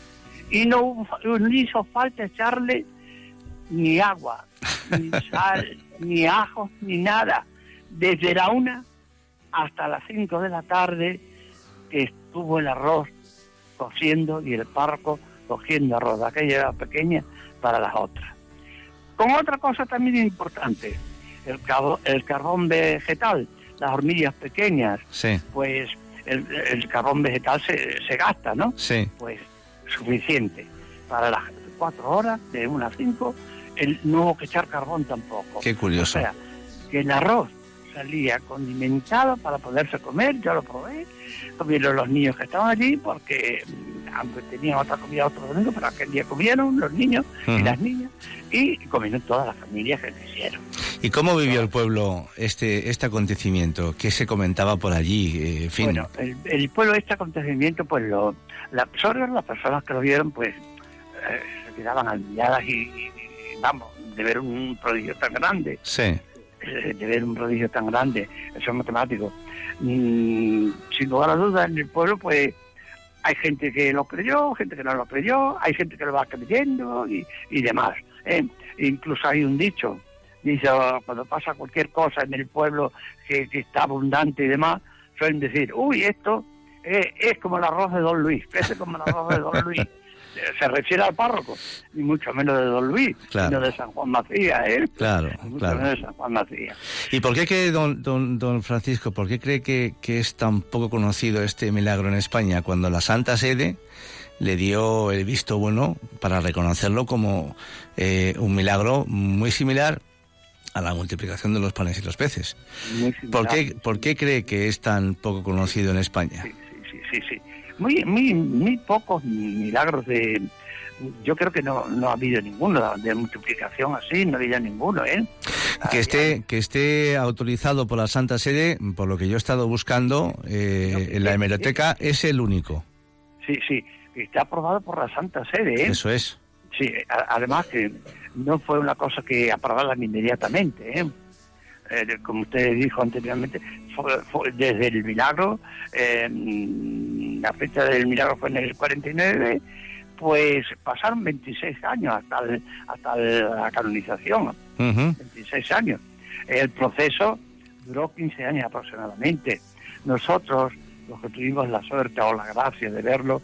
y no, no hizo falta echarle ni agua, ni sal, ni ajos, ni nada. Desde la una hasta las cinco de la tarde que estuvo el arroz cociendo y el parco cogiendo arroz. Aquella era pequeña para las otras. Con otra cosa también importante, el, cabo- el carbón vegetal, las hormigas pequeñas, Sí, pues el, el carbón vegetal se, se gasta, ¿no? sí. Pues suficiente. Para las cuatro horas, de una a cinco, el, no hubo que echar carbón tampoco. Qué curioso. O sea, que el arroz salía condimentado para poderse comer, yo lo probé, comieron los niños que estaban allí, porque mm, aunque tenían otra comida otro domingo, pero aquel día comieron los niños y Ujú. las niñas, y comieron todas las familias que quisieron. ¿Y cómo vivió el pueblo este este acontecimiento? ¿Qué se comentaba por allí? Eh, en fin, Bueno, el, el pueblo, este acontecimiento, pues lo, la, sobre las personas que lo vieron, pues eh, se quedaban admiradas y, y- y, vamos, de ver un prodigio tan grande, sí, eh, de ver un prodigio tan grande, eso es matemático. Mm, sin lugar a dudas, en el pueblo, pues hay gente que lo creyó, gente que no lo creyó, hay gente que lo va creyendo y, y demás. ¿eh? Incluso hay un dicho, dice, oh, cuando pasa cualquier cosa en el pueblo que, que está abundante y demás, suelen decir, uy, esto eh, es como el arroz de Don Luis, crece como el arroz de Don Luis. Se refiere al párroco, ni mucho menos de Don Luis, Claro. sino de San Juan Macías, ¿eh? claro, Ni mucho claro. menos de San Juan Macías. ¿Y por qué cree don, don, don Francisco, por qué cree que, que es tan poco conocido este milagro en España cuando la Santa Sede le dio el visto bueno para reconocerlo como eh, un milagro muy similar a la multiplicación de los panes y los peces? ¿Por qué, ¿Por qué cree que es tan poco conocido en España? Sí, sí, sí, sí, sí. Muy, muy, muy pocos milagros de... Yo creo que no, no ha habido ninguno de multiplicación así, no ha habido ninguno, ¿eh? Que esté, que esté autorizado por la Santa Sede, por lo que yo he estado buscando eh, en la hemeroteca, es el único. Sí, sí, está aprobado por la Santa Sede, ¿eh? Eso es. Sí, además que no fue una cosa que aprobaran inmediatamente, ¿eh? Eh, como usted dijo anteriormente, fue, fue desde el milagro, eh, la fecha del milagro fue en el 49, pues pasaron 26 años hasta, el- hasta la canonización, Ujú. 26 años. El proceso duró 15 años aproximadamente. Nosotros, los que tuvimos la suerte o la gracia de verlo,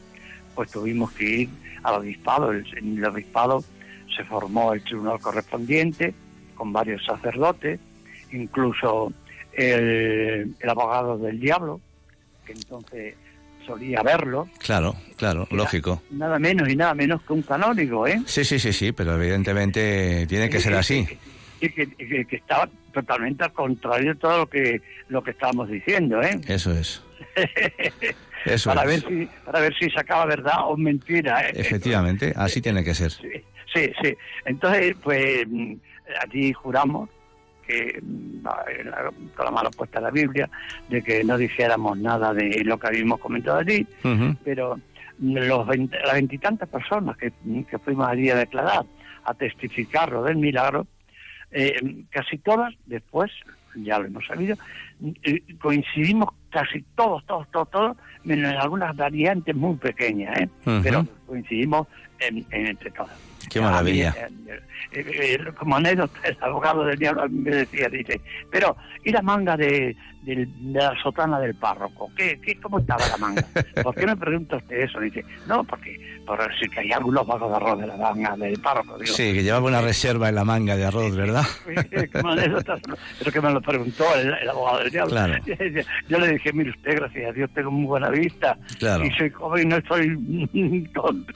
pues tuvimos que ir al obispado. En el obispado se formó el tribunal correspondiente con varios sacerdotes, incluso el, el abogado del diablo, que entonces solía verlo, Claro, claro, Era- lógico. nada menos y nada menos que un canónigo, ¿eh? Sí, sí, sí, sí, pero evidentemente tiene que ser así. Y que, que- que estaba totalmente al contrario de todo lo que lo que estábamos diciendo, ¿eh? Eso es. Eso para es. ver si para ver si sacaba verdad o mentira. ¿eh? Efectivamente, así tiene que ser. Sí, sí, sí. Entonces, pues allí juramos que mm, la- con la mano puesta la Biblia de que no dijéramos nada de lo que habíamos comentado allí, pero los veinte- las veintitantas personas que, que fuimos allí a declarar, a testificar lo del milagro, eh, casi todas después, ya lo hemos sabido, eh, coincidimos casi todos, todos, todos, todos, menos en algunas variantes muy pequeñas, ¿eh? Pero coincidimos en, en entre todas. Qué maravilla. Eh, eh, eh, como anécdota, el abogado del diablo me decía, dice, pero ¿y la manga de, del- de la sotana del párroco? ¿Qué, qué, ¿Cómo estaba la manga? ¿Por qué me pregunta usted eso? Dice, no, porque por si que hay algunos vagos de arroz de la manga del párroco. Digo, Sí, que llevaba una reserva en la manga de arroz, ¿verdad? pero que me lo preguntó el, el abogado del diablo. Claro. Yo le dije, mire usted, gracias a Dios tengo muy buena vista Claro. y soy joven y no estoy tonto.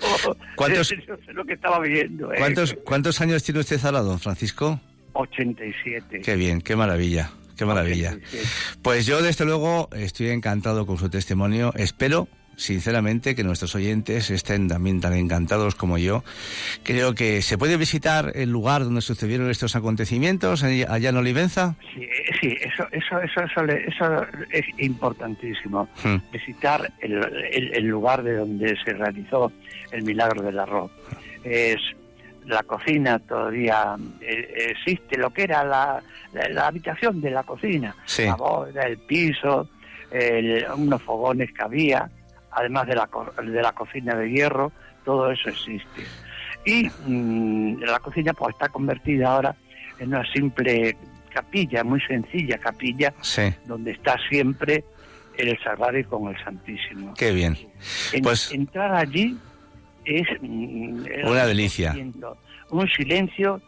¿Cuántos- Yo sé lo que estaba viendo. ¿eh? ¿Cuántos, ¿Cuántos años tiene usted ahora, don Francisco? 87. Qué bien, qué maravilla, qué maravilla. 87. Pues yo, desde luego, estoy encantado con su testimonio. Espero, sinceramente, que nuestros oyentes estén también tan encantados como yo. Creo que se puede visitar el lugar donde sucedieron estos acontecimientos, allá en Olivenza. Sí, sí eso, eso, eso, eso, es importantísimo. Hmm. Visitar el, lugar de donde se realizó el milagro del arroz. Es la cocina todavía eh, existe, lo que era la, la, habitación de la cocina, la boda, el piso, unos fogones que había, además de la, de la cocina de hierro, todo eso existe. Y mm, la cocina pues está convertida ahora en una simple capilla, muy sencilla capilla, donde está siempre el Sagrario con el Santísimo. Qué bien. pues entrar allí es mm, una delicia. Un silencio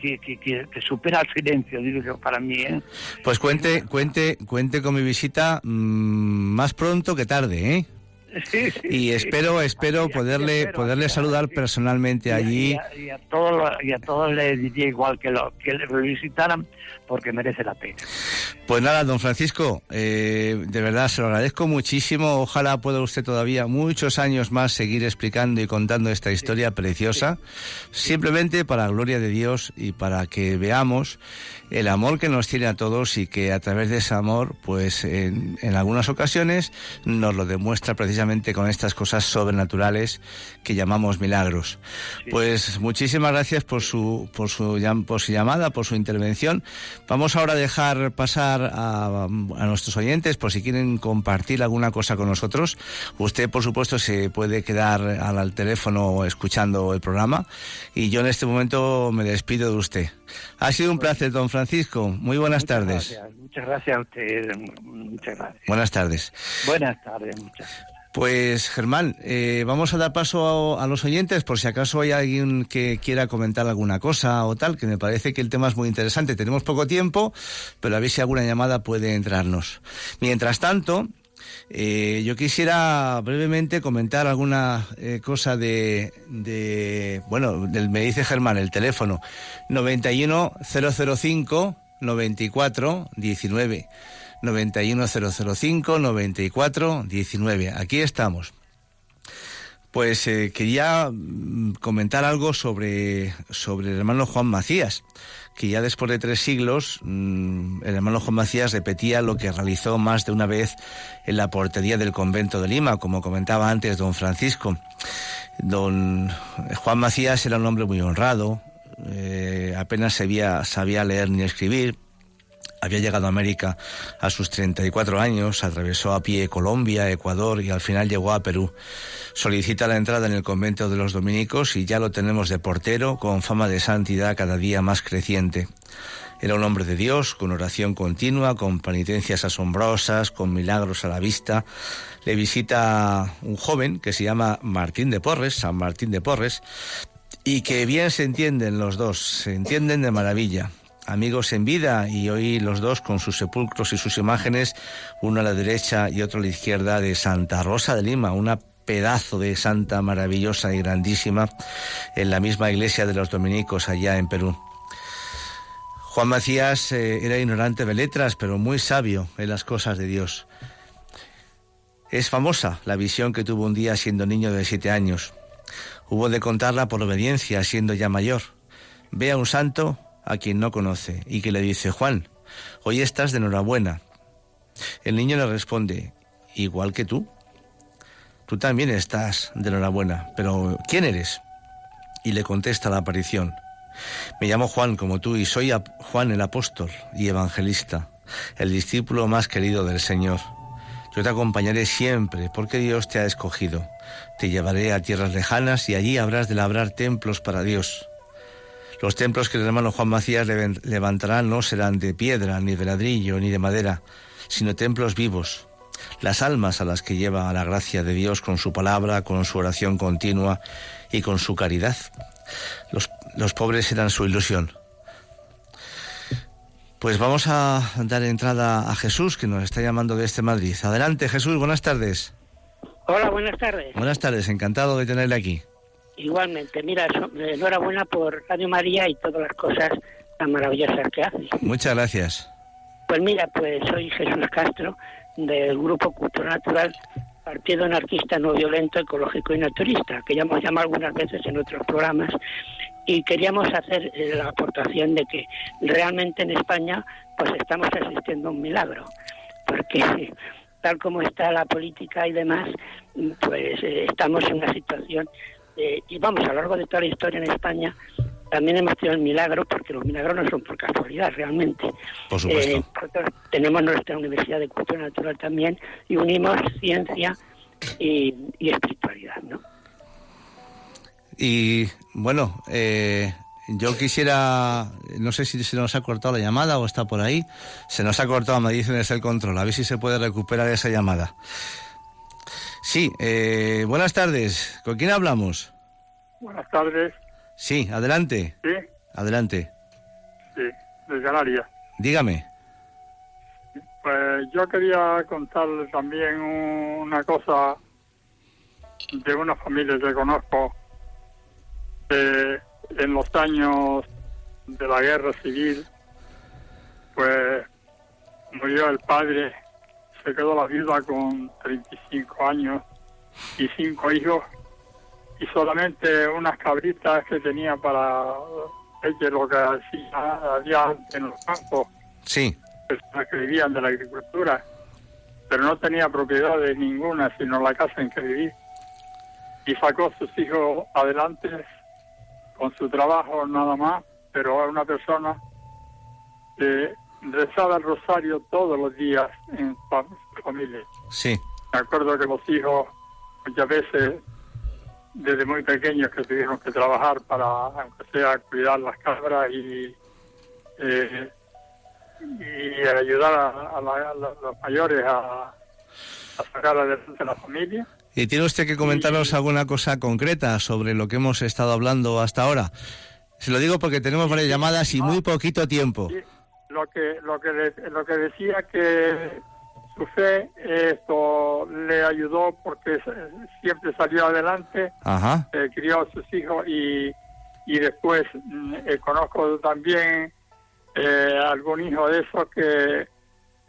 que, que, que, supera el silencio, digo yo, para mí. ¿eh? Pues cuente, cuente, cuente con mi visita mm, más pronto que tarde, ¿eh? Y espero espero poderle poderle saludar personalmente allí. y a, todos y a todos les diría igual que lo que le visitaran porque merece la pena. Pues nada don Francisco eh, de verdad se lo agradezco muchísimo. Ojalá pueda usted todavía muchos años más seguir explicando y contando esta historia preciosa. Simplemente para la gloria de Dios y para que veamos el amor que nos tiene a todos y que a través de ese amor, pues en, algunas ocasiones nos lo demuestra precisamente con estas cosas sobrenaturales que llamamos milagros. Pues muchísimas gracias por su, por su, por su llamada, por su intervención. Vamos ahora a dejar pasar a, a nuestros oyentes por si quieren compartir alguna cosa con nosotros. Usted, por supuesto, se puede quedar al, al teléfono escuchando el programa y yo en este momento me despido de usted. Ha sido un placer, don Francisco. Muy buenas tardes. Muchas gracias a usted. Muchas gracias. Buenas tardes. Buenas tardes, muchas Pues Germán, eh, vamos a dar paso a, los oyentes por si acaso hay alguien que quiera comentar alguna cosa o tal, que me parece que el tema es muy interesante. Tenemos poco tiempo, pero a ver si alguna llamada puede entrarnos. Mientras tanto, eh, yo quisiera brevemente comentar alguna eh, cosa de, de, bueno, del, me dice Germán, el teléfono 91005 94 19. 91005 94 19. Aquí estamos. Pues eh, quería mm, comentar algo sobre, sobre el hermano Juan Macías que ya después de tres siglos mm, el hermano Juan Macías repetía lo que realizó más de una vez en la portería del convento de Lima, como comentaba antes don Francisco. Don Juan Macías era un hombre muy honrado, eh, apenas sabía, sabía leer ni escribir, había llegado a América a sus 34 años, atravesó a pie Colombia, Ecuador y al final llegó a Perú. Solicita la entrada en el convento de los dominicos y ya lo tenemos de portero con fama de santidad cada día más creciente. Era un hombre de Dios, con oración continua, con penitencias asombrosas, con milagros a la vista. Le visita un joven que se llama Martín de Porres, San Martín de Porres, y que bien se entienden los dos, se entienden de maravilla amigos en vida y hoy los dos con sus sepulcros y sus imágenes, uno a la derecha y otro a la izquierda de Santa Rosa de Lima, una pedazo de santa maravillosa y grandísima en la misma iglesia de los dominicos allá en Perú. Juan Macías eh, era ignorante de letras, pero muy sabio en las cosas de Dios. Es famosa la visión que tuvo un día siendo niño de siete años. Hubo de contarla por obediencia, siendo ya mayor. Ve a un santo a quien no conoce y que le dice, Juan, hoy estás de enhorabuena. El niño le responde, igual que tú. Tú también estás de enhorabuena, pero ¿quién eres? Y le contesta la aparición. Me llamo Juan como tú y soy Juan el apóstol y evangelista, el discípulo más querido del Señor. Yo te acompañaré siempre porque Dios te ha escogido. Te llevaré a tierras lejanas y allí habrás de labrar templos para Dios. Los templos que el hermano Juan Macías levantará no serán de piedra, ni de ladrillo, ni de madera, sino templos vivos. Las almas a las que lleva a la gracia de Dios con su palabra, con su oración continua y con su caridad. Los, los pobres serán su ilusión. Pues vamos a dar entrada a Jesús, que nos está llamando de este Madrid. Adelante, Jesús, buenas tardes. Hola, buenas tardes. Buenas tardes, encantado de tenerle aquí. Igualmente, mira, eh, enhorabuena por Radio María y todas las cosas tan maravillosas que hace. Muchas gracias. Pues mira, pues soy Jesús Castro del Grupo Cultura Natural Partido Anarquista No Violento, Ecológico y Naturista, que ya hemos llamado algunas veces en otros programas, y queríamos hacer eh, la aportación de que realmente en España pues estamos asistiendo a un milagro, porque tal como está la política y demás, pues eh, estamos en una situación, eh, y vamos, a lo largo de toda la historia en España, también hemos tenido el milagro, porque los milagros no son por casualidad, realmente. Por supuesto. Eh, tenemos nuestra Universidad de Cultura Natural también, y unimos ciencia y, y espiritualidad, ¿no? Y bueno, eh, yo quisiera, no sé si se nos ha cortado la llamada o está por ahí. Se nos ha cortado, me dicen es el control. A ver si se puede recuperar esa llamada. Sí, eh, buenas tardes. ¿Con quién hablamos? Buenas tardes. Sí, adelante. Sí, Adelante. sí, de Canarias. Dígame. Pues yo quería contarle también una cosa de una familia que conozco. que en los años de la guerra civil, pues murió el padre, se quedó la viuda con 35 años y cinco hijos y solamente unas cabritas que tenía para ella lo que hacía, había en los campos Sí, personas que vivían de la agricultura, pero no tenía propiedades ninguna, sino la casa en que vivía. Y sacó a sus hijos adelante con su trabajo nada más, pero es una persona que rezaba el rosario todos los días en familia. sí. Me acuerdo que los hijos muchas veces, desde muy pequeños, que tuvieron que trabajar para, aunque sea, cuidar las cabras y, eh, y ayudar a, a la- a los mayores a, a sacar adelante la familia. ¿Y tiene usted que comentarnos alguna cosa concreta sobre lo que hemos estado hablando hasta ahora? Se lo digo porque tenemos varias llamadas y muy poquito tiempo. Y lo que lo que lo que decía que su fe esto le ayudó porque siempre salió adelante Ajá. eh, crió a sus hijos y, y después mm, eh, conozco también eh, algún hijo de esos que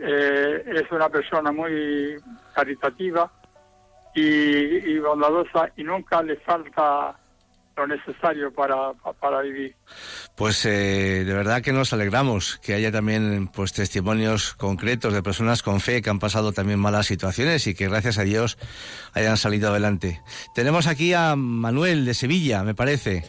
es una persona muy caritativa y, y bondadosa y nunca le falta lo necesario para, pa- para vivir. Pues eh, de verdad que nos alegramos que haya también pues testimonios concretos de personas con fe que han pasado también malas situaciones y que gracias a Dios hayan salido adelante. Tenemos aquí a Manuel de Sevilla, me parece.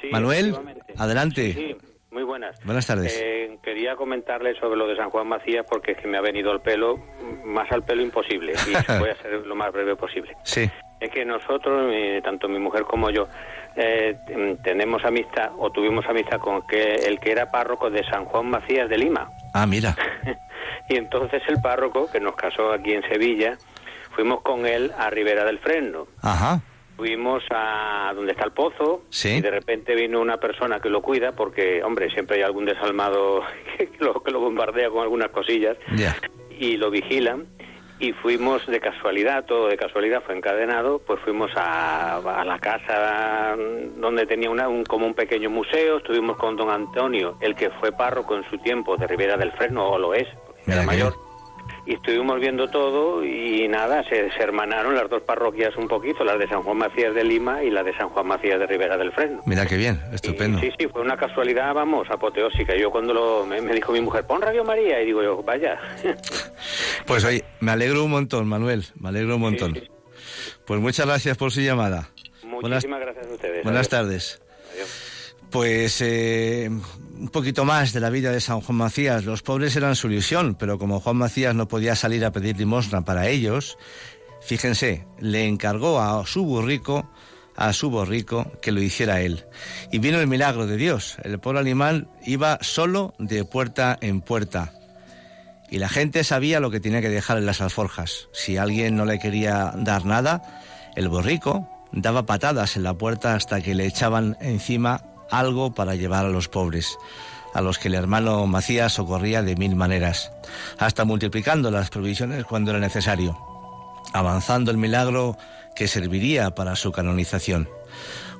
Sí, Manuel, adelante. Sí, muy buenas. Buenas tardes. Eh, quería comentarle sobre lo de San Juan Macías porque es que me ha venido el pelo, más al pelo imposible, y voy a ser lo más breve posible. Sí, Es que nosotros, eh, tanto mi mujer como yo, eh, mm, tenemos amistad o tuvimos amistad con que el que era párroco de San Juan Macías de Lima. ah, mira. y entonces el párroco, que nos casó aquí en Sevilla, fuimos con él a Ribera del Freno. Ajá. Fuimos a donde está el pozo Sí. y de repente vino una persona que lo cuida porque, hombre, siempre hay algún desalmado que lo, que lo bombardea con algunas cosillas Ya. y lo vigilan y fuimos de casualidad, todo de casualidad fue encadenado, pues fuimos a, a la casa donde tenía una, un, como un pequeño museo, estuvimos con don Antonio, el que fue párroco en su tiempo de Ribera del Freno, o lo es, porque era mayor. Y estuvimos viendo todo y nada, se, se hermanaron las dos parroquias un poquito, las de San Juan Macías de Lima y la de San Juan Macías de Ribera del Freno. Mira qué bien, estupendo. Y sí, sí, fue una casualidad, vamos, apoteósica. Yo cuando lo, me, me dijo mi mujer, pon Radio María, y digo yo, vaya. Pues oye, me alegro un montón, Manuel, me alegro un montón. Sí, sí. Pues muchas gracias por su llamada. Buenas, Muchísimas gracias a ustedes. buenas Adiós. tardes. Adiós. Pues eh, un poquito más de la vida de San Juan Macías. Los pobres eran su ilusión, pero como Juan Macías no podía salir a pedir limosna para ellos, fíjense, le encargó a su burrico, a su borrico, que lo hiciera él. Y vino el milagro de Dios. El pobre animal iba solo de puerta en puerta. Y la gente sabía lo que tenía que dejar en las alforjas. Si alguien no le quería dar nada, el borrico daba patadas en la puerta hasta que le echaban encima algo para llevar a los pobres, a los que el hermano Macías socorría de mil maneras, hasta multiplicando las provisiones cuando era necesario, avanzando el milagro que serviría para su canonización.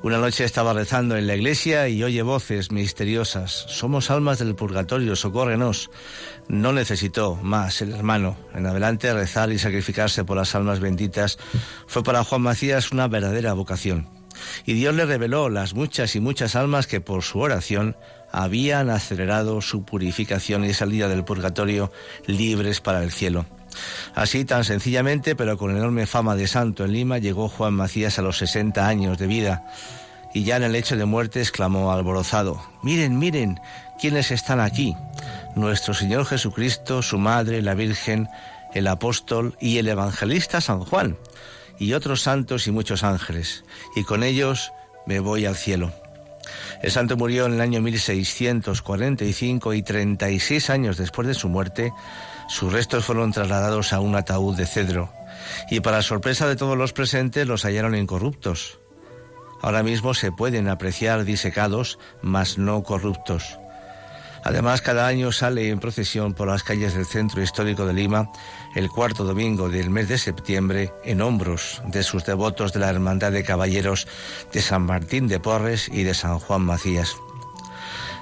Una noche estaba rezando en la iglesia y oye voces misteriosas. Somos almas del purgatorio, socórrenos. No necesitó más el hermano. En adelante rezar y sacrificarse por las almas benditas fue para Juan Macías una verdadera vocación. Y Dios le reveló las muchas y muchas almas que por su oración habían acelerado su purificación y salida del purgatorio libres para el cielo. Así, tan sencillamente, pero con enorme fama de santo en Lima, llegó Juan Macías a los 60 años de vida y ya en el hecho de muerte exclamó alborozado, Miren, miren, ¿quiénes están aquí? Nuestro Señor Jesucristo, su Madre, la Virgen, el apóstol y el evangelista San Juan, y otros santos y muchos ángeles, y con ellos me voy al cielo. El santo murió en el año 1645 y 36 años después de su muerte, sus restos fueron trasladados a un ataúd de cedro y para sorpresa de todos los presentes los hallaron incorruptos. Ahora mismo se pueden apreciar disecados, mas no corruptos. Además, cada año sale en procesión por las calles del centro histórico de Lima el cuarto domingo del mes de septiembre en hombros de sus devotos de la Hermandad de Caballeros de San Martín de Porres y de San Juan Macías.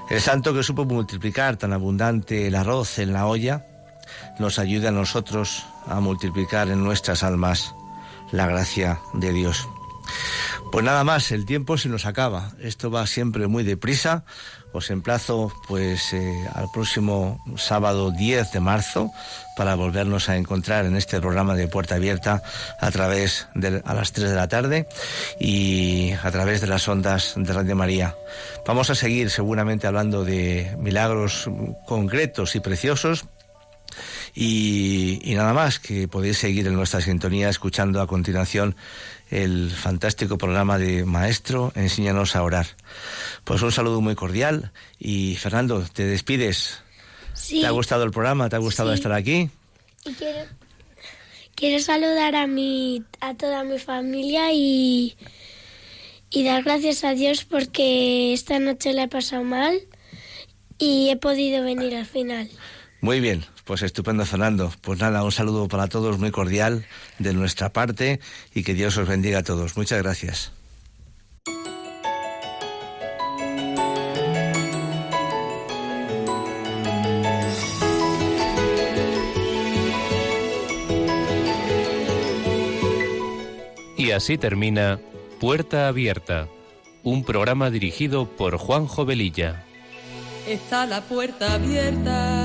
El santo que supo multiplicar tan abundante el arroz en la olla nos ayuda a nosotros a multiplicar en nuestras almas la gracia de Dios. Pues nada más, el tiempo se nos acaba. Esto va siempre muy deprisa. Os emplazo pues eh, al próximo sábado 10 de marzo para volvernos a encontrar en este programa de Puerta Abierta a través de a las 3 de la tarde y a través de las ondas de Radio María. Vamos a seguir seguramente hablando de milagros concretos y preciosos y, y, nada más, que podéis seguir en nuestra sintonía escuchando a continuación el fantástico programa de Maestro, enséñanos a orar. Pues un saludo muy cordial y Fernando, te despides. Sí. ¿Te ha gustado el programa? ¿Te ha gustado Sí. estar aquí? Y quiero, quiero saludar a mi, a toda mi familia y, y dar gracias a Dios porque esta noche la he pasado mal y he podido venir al final. Muy bien, pues estupendo Fernando. Pues nada, un saludo para todos muy cordial de nuestra parte y que Dios os bendiga a todos. Muchas gracias. Y así termina Puerta Abierta, un programa dirigido por Juan Jovelilla. Está la puerta abierta,